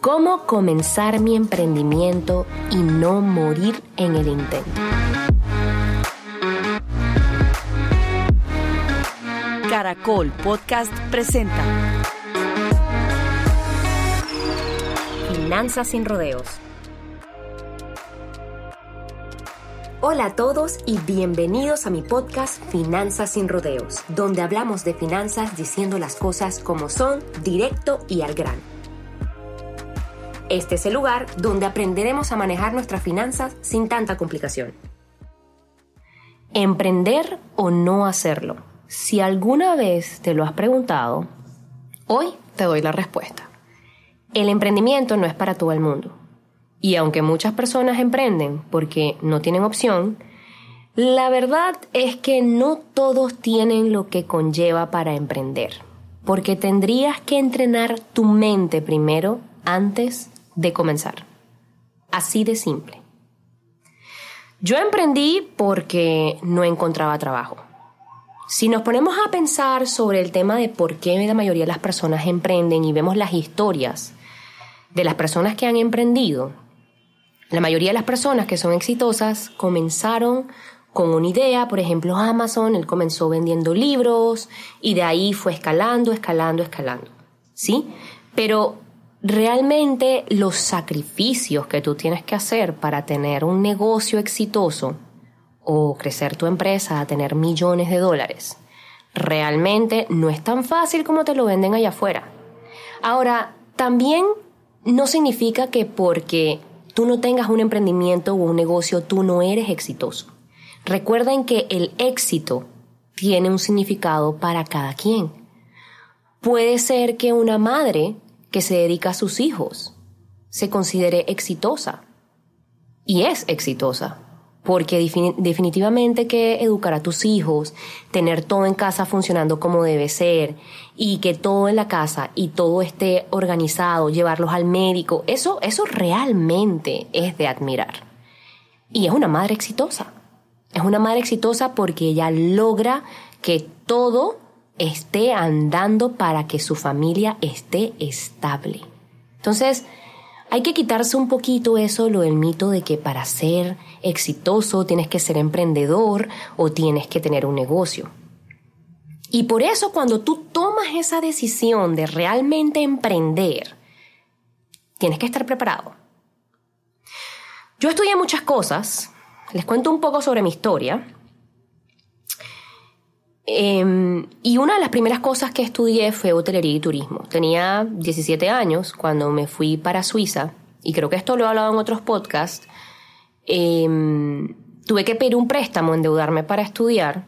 cómo comenzar mi emprendimiento y no morir en el intento. Caracol Podcast presenta Finanzas sin rodeos. Hola a todos y bienvenidos a mi podcast Finanzas sin rodeos, donde hablamos de finanzas diciendo las cosas como son, directo y al grano. Este es el lugar donde aprenderemos a manejar nuestras finanzas sin tanta complicación. Emprender o no hacerlo. Si alguna vez te lo has preguntado, hoy te doy la respuesta. El emprendimiento no es para todo el mundo. Y aunque muchas personas emprenden porque no tienen opción, la verdad es que no todos tienen lo que conlleva para emprender, porque tendrías que entrenar tu mente primero antes de comenzar. Así de simple. Yo emprendí porque no encontraba trabajo. Si nos ponemos a pensar sobre el tema de por qué la mayoría de las personas emprenden y vemos las historias de las personas que han emprendido, la mayoría de las personas que son exitosas comenzaron con una idea, por ejemplo Amazon, él comenzó vendiendo libros y de ahí fue escalando, escalando, escalando. ¿Sí? Pero realmente los sacrificios que tú tienes que hacer para tener un negocio exitoso o crecer tu empresa a tener millones de dólares, realmente no es tan fácil como te lo venden allá afuera. Ahora, también no significa que porque tú no tengas un emprendimiento o un negocio, tú no eres exitoso. Recuerden que el éxito tiene un significado para cada quien. Puede ser que una madre que se dedica a sus hijos se considere exitosa. Y es exitosa porque definitivamente que educar a tus hijos, tener todo en casa funcionando como debe ser y que todo en la casa y todo esté organizado, llevarlos al médico, eso, eso realmente es de admirar. Y es una madre exitosa. Es una madre exitosa porque ella logra que todo esté andando para que su familia esté estable. Entonces, hay que quitarse un poquito eso, lo del mito de que para ser exitoso tienes que ser emprendedor o tienes que tener un negocio. Y por eso cuando tú tomas esa decisión de realmente emprender, tienes que estar preparado. Yo estudié muchas cosas, les cuento un poco sobre mi historia. Em, y una de las primeras cosas que estudié fue hotelería y turismo. Tenía 17 años cuando me fui para Suiza, y creo que esto lo he hablado en otros podcasts. Em, tuve que pedir un préstamo, endeudarme para estudiar.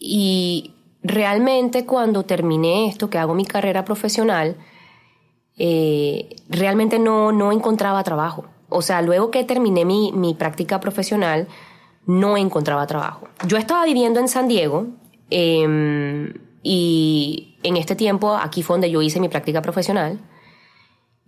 Y realmente cuando terminé esto, que hago mi carrera profesional, eh, realmente no, no encontraba trabajo. O sea, luego que terminé mi, mi práctica profesional, no encontraba trabajo. Yo estaba viviendo en San Diego em, y en este tiempo aquí fue donde yo hice mi práctica profesional.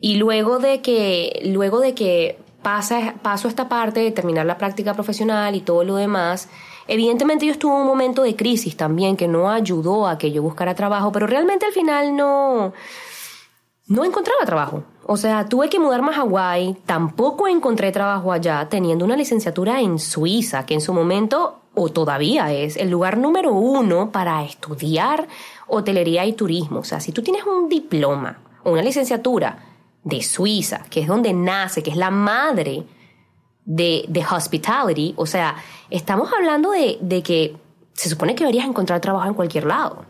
Y luego de que, luego de que pasa, paso esta parte de terminar la práctica profesional y todo lo demás, evidentemente yo estuve en un momento de crisis también que no ayudó a que yo buscara trabajo, pero realmente al final no, no encontraba trabajo. O sea, tuve que mudarme a Hawái, tampoco encontré trabajo allá, teniendo una licenciatura en Suiza, que en su momento, o todavía es, el lugar número uno para estudiar hotelería y turismo. O sea, si tú tienes un diploma o una licenciatura de Suiza, que es donde nace, que es la madre de, de hospitality, o sea, estamos hablando de, de que se supone que deberías encontrar trabajo en cualquier lado.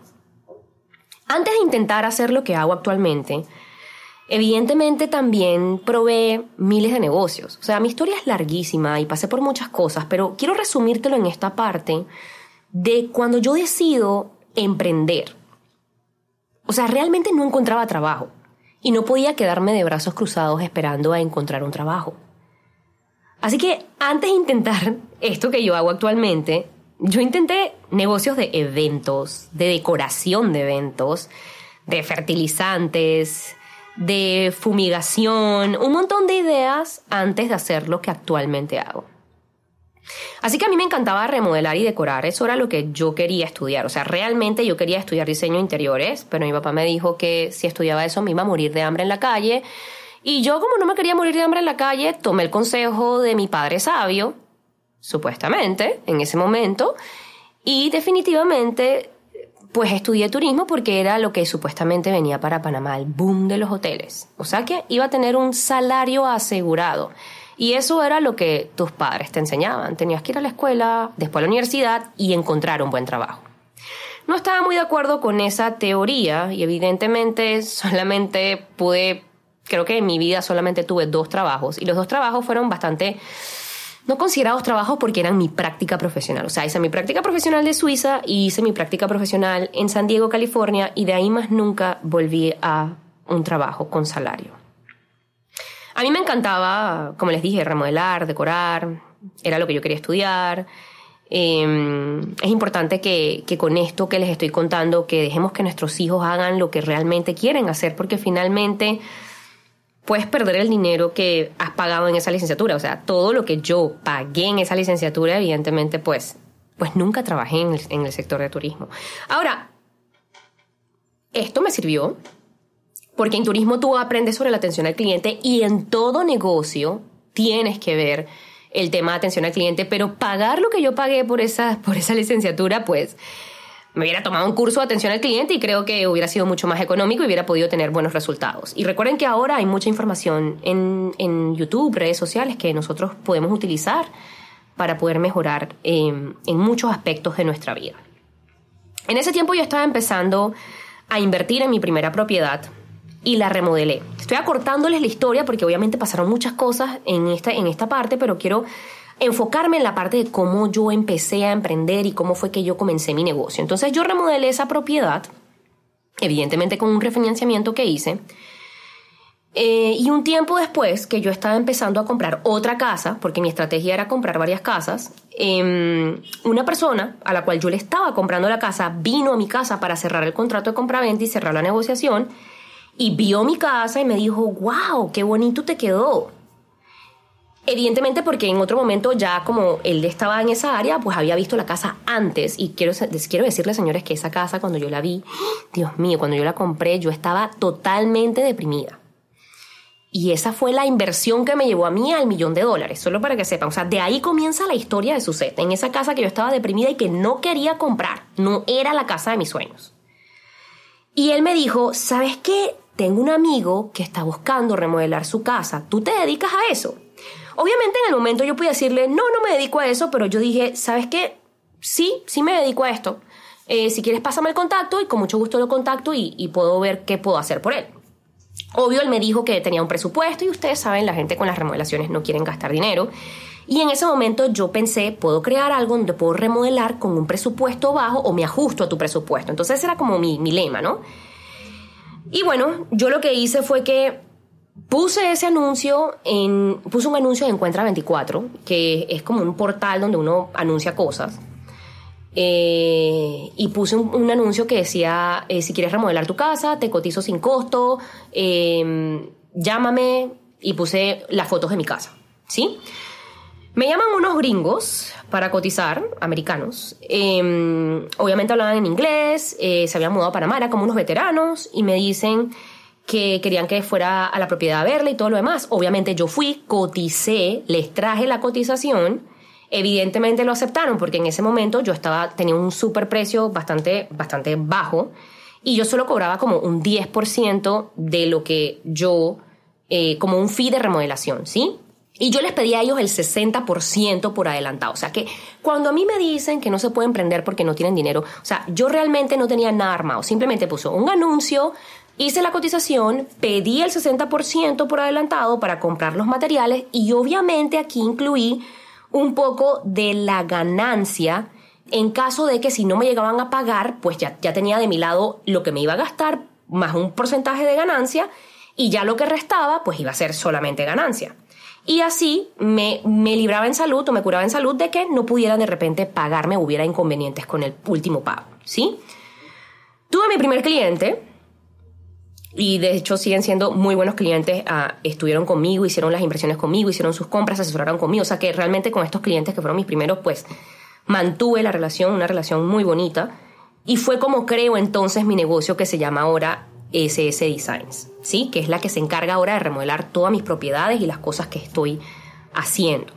Antes de intentar hacer lo que hago actualmente, Evidentemente también probé miles de negocios. O sea, mi historia es larguísima y pasé por muchas cosas, pero quiero resumírtelo en esta parte de cuando yo decido emprender. O sea, realmente no encontraba trabajo y no podía quedarme de brazos cruzados esperando a encontrar un trabajo. Así que antes de intentar esto que yo hago actualmente, yo intenté negocios de eventos, de decoración de eventos, de fertilizantes, de fumigación, un montón de ideas antes de hacer lo que actualmente hago. Así que a mí me encantaba remodelar y decorar, eso era lo que yo quería estudiar, o sea, realmente yo quería estudiar diseño interiores, pero mi papá me dijo que si estudiaba eso me iba a morir de hambre en la calle, y yo como no me quería morir de hambre en la calle, tomé el consejo de mi padre sabio, supuestamente, en ese momento, y definitivamente pues estudié turismo porque era lo que supuestamente venía para Panamá, el boom de los hoteles. O sea que iba a tener un salario asegurado. Y eso era lo que tus padres te enseñaban. Tenías que ir a la escuela, después a la universidad y encontrar un buen trabajo. No estaba muy de acuerdo con esa teoría y evidentemente solamente pude, creo que en mi vida solamente tuve dos trabajos y los dos trabajos fueron bastante no considerados trabajos porque eran mi práctica profesional. O sea, hice mi práctica profesional de Suiza y hice mi práctica profesional en San Diego, California, y de ahí más nunca volví a un trabajo con salario. A mí me encantaba, como les dije, remodelar, decorar, era lo que yo quería estudiar. Em, es importante que, que, con esto que les estoy contando, que dejemos que nuestros hijos hagan lo que realmente quieren hacer, porque finalmente puedes perder el dinero que has pagado en esa licenciatura. O sea, todo lo que yo pagué en esa licenciatura, evidentemente, pues, pues nunca trabajé en el, sector de turismo. Ahora, esto me sirvió porque en turismo tú aprendes sobre la atención al cliente y en todo negocio tienes que ver el tema de atención al cliente, pero pagar lo que yo pagué por esa, por esa licenciatura, pues me hubiera tomado un curso de atención al cliente y creo que hubiera sido mucho más económico y hubiera podido tener buenos resultados. Y recuerden que ahora hay mucha información en, en YouTube, redes sociales que nosotros podemos utilizar para poder mejorar en muchos aspectos de nuestra vida. En ese tiempo yo estaba empezando a invertir en mi primera propiedad y la remodelé. Estoy acortándoles la historia porque obviamente pasaron muchas cosas en esta, en esta parte, pero quiero enfocarme en la parte de cómo yo empecé a emprender y cómo fue que yo comencé mi negocio. Entonces yo remodelé esa propiedad, evidentemente con un refinanciamiento que hice. Eh, y un tiempo después que yo estaba empezando a comprar otra casa, porque mi estrategia era comprar varias casas, em, una persona a la cual yo le estaba comprando la casa vino a mi casa para cerrar el contrato de compra-venta y cerrar la negociación y vio mi casa y me dijo, wow, qué bonito te quedó. Evidentemente porque en otro momento ya como él estaba en esa área, pues había visto la casa antes y quiero, quiero decirles señores que esa casa cuando yo la vi, Dios mío, cuando yo la compré yo estaba totalmente deprimida. Y esa fue la inversión que me llevó a mí al millón de dólares, solo para que sepan. O sea, de ahí comienza la historia de Suset, en esa casa que yo estaba deprimida y que no quería comprar. No era la casa de mis sueños. Y él me dijo, ¿sabes qué? Tengo un amigo que está buscando remodelar su casa. ¿Tú te dedicas a eso? Obviamente en el momento yo pude decirle, no, no me dedico a eso, pero yo dije, ¿sabes qué? Sí, sí me dedico a esto. Eh, si quieres, pásame el contacto y con mucho gusto lo contacto y, puedo ver qué puedo hacer por él. Obvio, él me dijo que tenía un presupuesto y ustedes saben, la gente con las remodelaciones no quieren gastar dinero. Y en ese momento yo pensé, puedo crear algo donde puedo remodelar con un presupuesto bajo o me ajusto a tu presupuesto. Entonces era como mi, mi lema, ¿no? Y bueno, yo lo que hice fue que Puse ese anuncio en. Puse un anuncio de Encuentra 24, que es como un portal donde uno anuncia cosas. Eh, y puse un, anuncio que decía: eh, si quieres remodelar tu casa, te cotizo sin costo, em, llámame. Y puse las fotos de mi casa. ¿Sí? Me llaman unos gringos para cotizar, americanos. Em, obviamente hablaban en inglés, eh, se habían mudado a Panamá, como unos veteranos, y me dicen que querían que fuera a la propiedad a verla y todo lo demás. Obviamente yo fui, coticé, les traje la cotización. Evidentemente lo aceptaron porque en ese momento yo estaba, tenía un super precio bastante, bastante bajo y yo solo cobraba como un 10% de lo que yo, eh, como un fee de remodelación, ¿sí? Y yo les pedí a ellos el 60% por adelantado. O sea que cuando a mí me dicen que no se puede emprender porque no tienen dinero, o sea, yo realmente no tenía nada armado. Simplemente puso un anuncio, Hice la cotización, pedí el 60% por adelantado para comprar los materiales y obviamente aquí incluí un poco de la ganancia en caso de que si no me llegaban a pagar, pues ya, ya tenía de mi lado lo que me iba a gastar más un porcentaje de ganancia y ya lo que restaba pues iba a ser solamente ganancia. Y así me, me libraba en salud o me curaba en salud de que no pudieran de repente pagarme hubiera inconvenientes con el último pago, ¿sí? Tuve mi primer cliente, y de hecho siguen siendo muy buenos clientes, ah, estuvieron conmigo, hicieron las inversiones conmigo, hicieron sus compras, asesoraron conmigo, o sea que realmente con estos clientes que fueron mis primeros, pues mantuve la relación, una relación muy bonita, y fue como creo entonces mi negocio que se llama ahora SS Designs, ¿sí? Que es la que se encarga ahora de remodelar todas mis propiedades y las cosas que estoy haciendo.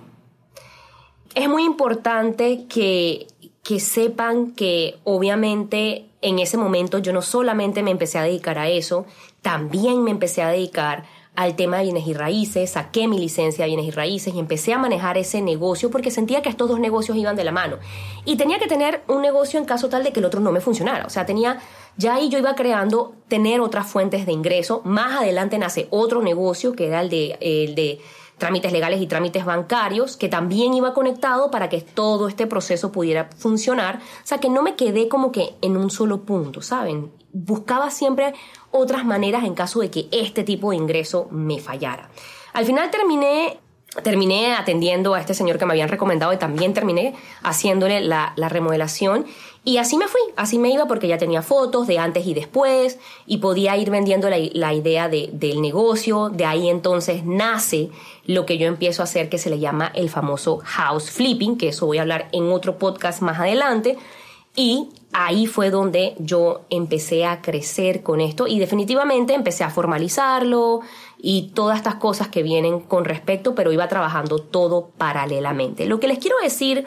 Es muy importante que, que sepan que obviamente en ese momento yo no solamente me empecé a dedicar a eso, también me empecé a dedicar al tema de bienes y raíces, saqué mi licencia de bienes y raíces y empecé a manejar ese negocio porque sentía que estos dos negocios iban de la mano. Y tenía que tener un negocio en caso tal de que el otro no me funcionara. O sea, tenía, ya ahí yo iba creando tener otras fuentes de ingreso. Más adelante nace otro negocio que era el de, el de trámites legales y trámites bancarios, que también iba conectado para que todo este proceso pudiera funcionar. O sea, que no me quedé como que en un solo punto, ¿saben? Buscaba siempre otras maneras en caso de que este tipo de ingreso me fallara. Al final terminé terminé atendiendo a este señor que me habían recomendado y también terminé haciéndole la, la, remodelación. Y así me fui, así me iba porque ya tenía fotos de antes y después y podía ir vendiendo la, la idea de, del negocio. De ahí entonces nace lo que yo empiezo a hacer que se le llama el famoso house flipping, que eso voy a hablar en otro podcast más adelante. Y ahí fue donde yo empecé a crecer con esto y definitivamente empecé a formalizarlo y todas estas cosas que vienen con respecto, pero iba trabajando todo paralelamente. Lo que les quiero decir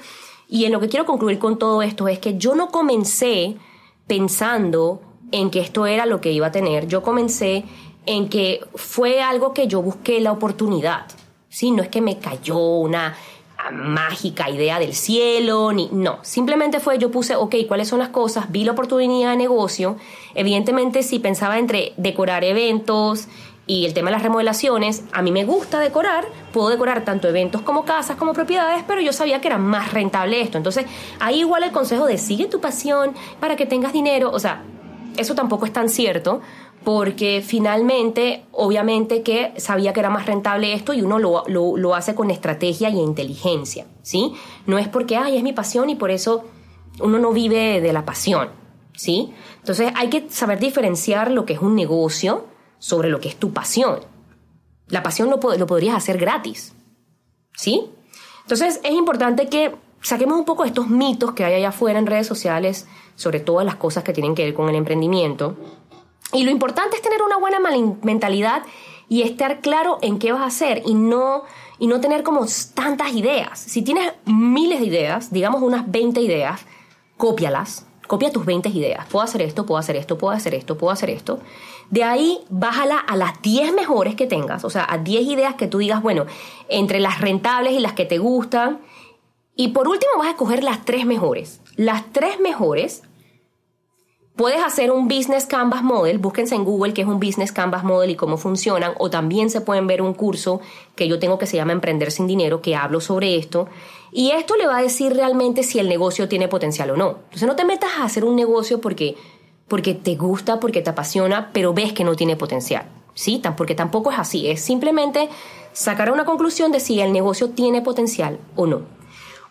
y en lo que quiero concluir con todo esto es que yo no comencé pensando en que esto era lo que iba a tener, yo comencé en que fue algo que yo busqué la oportunidad. Sí, no es que me cayó una mágica idea del cielo, ni no, simplemente fue yo puse, ok, ¿cuáles son las cosas? Vi la oportunidad de negocio, evidentemente si pensaba entre decorar eventos y el tema de las remodelaciones, a mí me gusta decorar, puedo decorar tanto eventos como casas como propiedades, pero yo sabía que era más rentable esto, entonces ahí igual el consejo de sigue tu pasión para que tengas dinero, o sea, eso tampoco es tan cierto, porque finalmente, obviamente que sabía que era más rentable esto y uno lo, lo, hace con estrategia y inteligencia, ¿sí? No es porque, ay, es mi pasión y por eso uno no vive de la pasión, ¿sí? Entonces hay que saber diferenciar lo que es un negocio sobre lo que es tu pasión. La pasión lo, lo podrías hacer gratis, ¿sí? Entonces es importante que saquemos un poco estos mitos que hay allá afuera en redes sociales sobre todas las cosas que tienen que ver con el emprendimiento y lo importante es tener una buena mentalidad y estar claro en qué vas a hacer y no, y no tener como tantas ideas. Si tienes miles de ideas, digamos unas 20 ideas, cópialas, copia tus 20 ideas. Puedo hacer esto, puedo hacer esto, puedo hacer esto, puedo hacer esto. De ahí bájala a las 10 mejores que tengas, o sea, a 10 ideas que tú digas, bueno, entre las rentables y las que te gustan. Y por último vas a escoger las tres mejores. Las tres mejores Puedes hacer un Business Canvas Model, búsquense en Google qué es un Business Canvas Model y cómo funcionan, o también se pueden ver un curso que yo tengo que se llama Emprender sin Dinero, que hablo sobre esto. Y esto le va a decir realmente si el negocio tiene potencial o no. Entonces no te metas a hacer un negocio porque, porque te gusta, porque te apasiona, pero ves que no tiene potencial. ¿Sí? Porque tampoco es así. Es simplemente sacar una conclusión de si el negocio tiene potencial o no.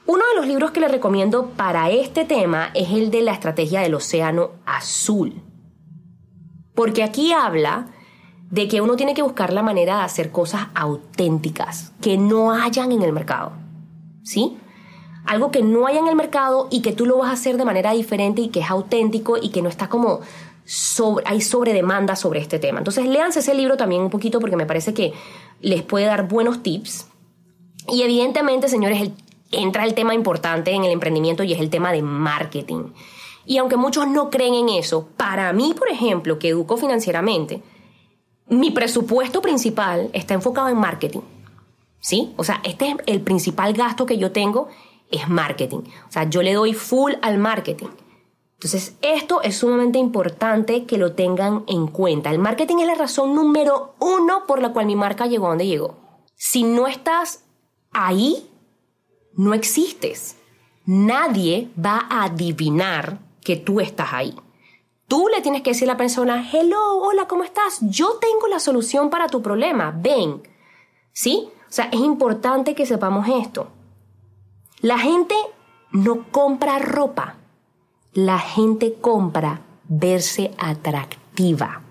Uno de los libros que le recomiendo para este tema es el de la estrategia del océano azul. Porque aquí habla de que uno tiene que buscar la manera de hacer cosas auténticas que no hayan en el mercado. ¿Sí? Algo que no haya en el mercado y que tú lo vas a hacer de manera diferente y que es auténtico y que no está como sobre, hay sobredemanda sobre este tema. Entonces, léanse ese libro también un poquito porque me parece que les puede dar buenos tips. Y evidentemente, señores, el entra el tema importante en el emprendimiento y es el tema de marketing. Y aunque muchos no creen en eso, para mí, por ejemplo, que educo financieramente, mi presupuesto principal está enfocado en marketing. ¿Sí? O sea, este es el principal gasto que yo tengo, es marketing. O sea, yo le doy full al marketing. Entonces, esto es sumamente importante que lo tengan en cuenta. El marketing es la razón número uno por la cual mi marca llegó a donde llegó. Si no estás ahí, no existes. Nadie va a adivinar que tú estás ahí. Tú le tienes que decir a la persona, hello, hola, ¿cómo estás? Yo tengo la solución para tu problema, ven. ¿Sí? O sea, es importante que sepamos esto. La gente no compra ropa, la gente compra verse atractiva.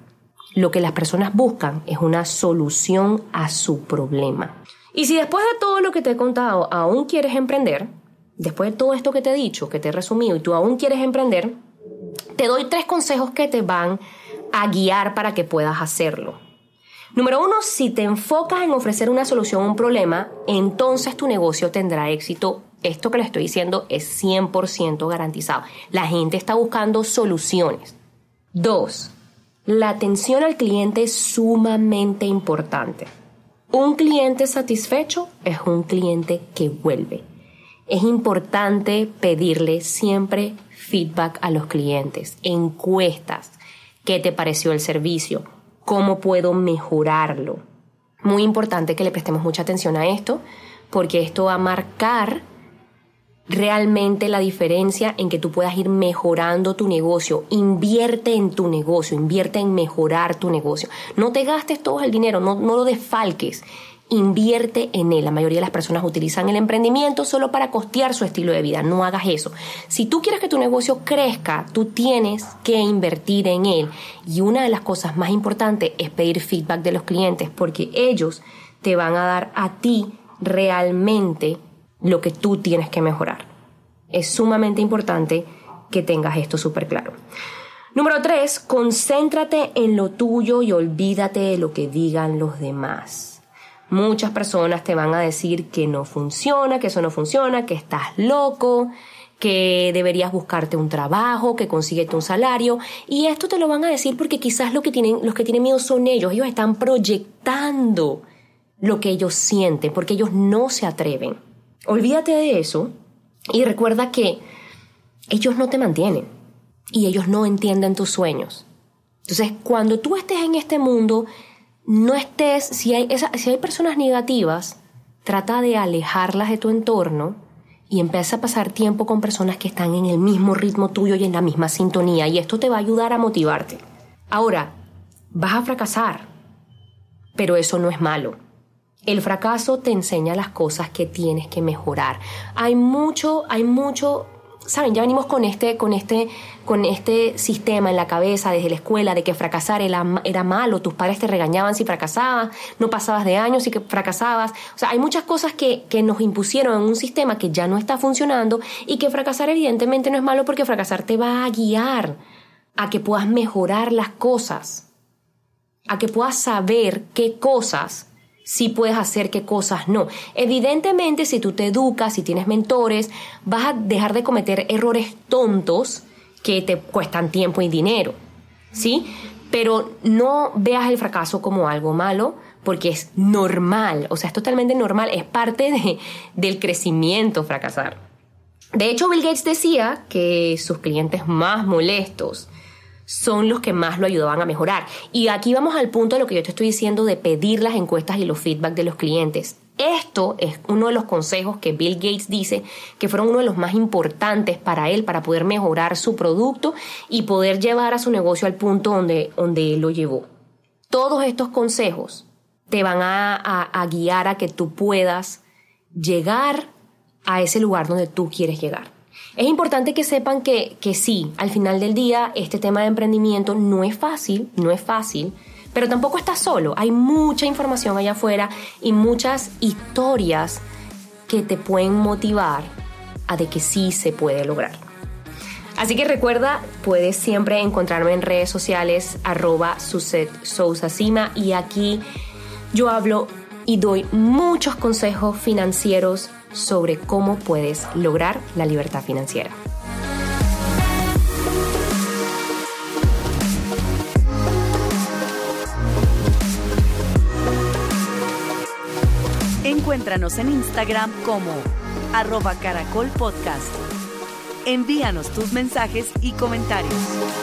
lo que las personas buscan es una solución a su problema. Y si después de todo lo que te he contado aún quieres emprender, después de todo esto que te he dicho, que te he resumido, y tú aún quieres emprender, te doy tres consejos que te van a guiar para que puedas hacerlo. Número uno, si te enfocas en ofrecer una solución a un problema, entonces tu negocio tendrá éxito. Esto que le estoy diciendo es 100% garantizado. La gente está buscando soluciones. Dos, la atención al cliente es sumamente importante. Un cliente satisfecho es un cliente que vuelve. Es importante pedirle siempre feedback a los clientes, encuestas, qué te pareció el servicio, cómo puedo mejorarlo. Muy importante que le prestemos mucha atención a esto, porque esto va a marcar realmente la diferencia en que tú puedas ir mejorando tu negocio. Invierte en tu negocio, invierte en mejorar tu negocio. No te gastes todo el dinero, no, no lo desfalques. Invierte en él. La mayoría de las personas utilizan el emprendimiento solo para costear su estilo de vida. No hagas eso. Si tú quieres que tu negocio crezca, tú tienes que invertir en él. Y una de las cosas más importantes es pedir feedback de los clientes porque ellos te van a dar a ti realmente lo que tú tienes que mejorar. Es sumamente importante que tengas esto súper claro. Número tres, concéntrate en lo tuyo y olvídate de lo que digan los demás. Muchas personas te van a decir que no funciona, que eso no funciona, que estás loco, que deberías buscarte un trabajo, que consíguete un salario. Y esto te lo van a decir porque quizás lo que tienen, los que tienen miedo son ellos. Ellos están proyectando lo que ellos sienten porque ellos no se atreven. Olvídate de eso y recuerda que ellos no te mantienen y ellos no entienden tus sueños. Entonces, cuando tú estés en este mundo, no estés, si hay, si hay personas negativas, trata de alejarlas de tu entorno y empieza a pasar tiempo con personas que están en el mismo ritmo tuyo y en la misma sintonía y esto te va a ayudar a motivarte. Ahora, vas a fracasar, pero eso no es malo. El fracaso te enseña las cosas que tienes que mejorar. Hay mucho, hay mucho, saben, ya venimos con este, con este, con este sistema en la cabeza desde la escuela de que fracasar era, malo, tus padres te regañaban si fracasabas, no pasabas de años y que fracasabas. O sea, hay muchas cosas que, que nos impusieron en un sistema que ya no está funcionando y que fracasar evidentemente no es malo porque fracasar te va a guiar a que puedas mejorar las cosas, a que puedas saber qué cosas si puedes hacer, qué cosas no. Evidentemente, si tú te educas, si tienes mentores, vas a dejar de cometer errores tontos que te cuestan tiempo y dinero. ¿Sí? Pero no veas el fracaso como algo malo, porque es normal, o sea, es totalmente normal, es parte de, del crecimiento fracasar. De hecho, Bill Gates decía que sus clientes más molestos son los que más lo ayudaban a mejorar. Y aquí vamos al punto de lo que yo te estoy diciendo de pedir las encuestas y los feedback de los clientes. Esto es uno de los consejos que Bill Gates dice que fueron uno de los más importantes para él, para poder mejorar su producto y poder llevar a su negocio al punto donde, donde él lo llevó. Todos estos consejos te van a, a guiar a que tú puedas llegar a ese lugar donde tú quieres llegar. Es importante que sepan que, que sí, al final del día este tema de emprendimiento no es fácil, no es fácil, pero tampoco estás solo. Hay mucha información allá afuera y muchas historias que te pueden motivar a de que sí se puede lograr. Así que recuerda, puedes siempre encontrarme en redes sociales arroba Suset y aquí yo hablo y doy muchos consejos financieros sobre cómo puedes lograr la libertad financiera. Encuéntranos en Instagram como arroba caracol. Envíanos tus mensajes y comentarios.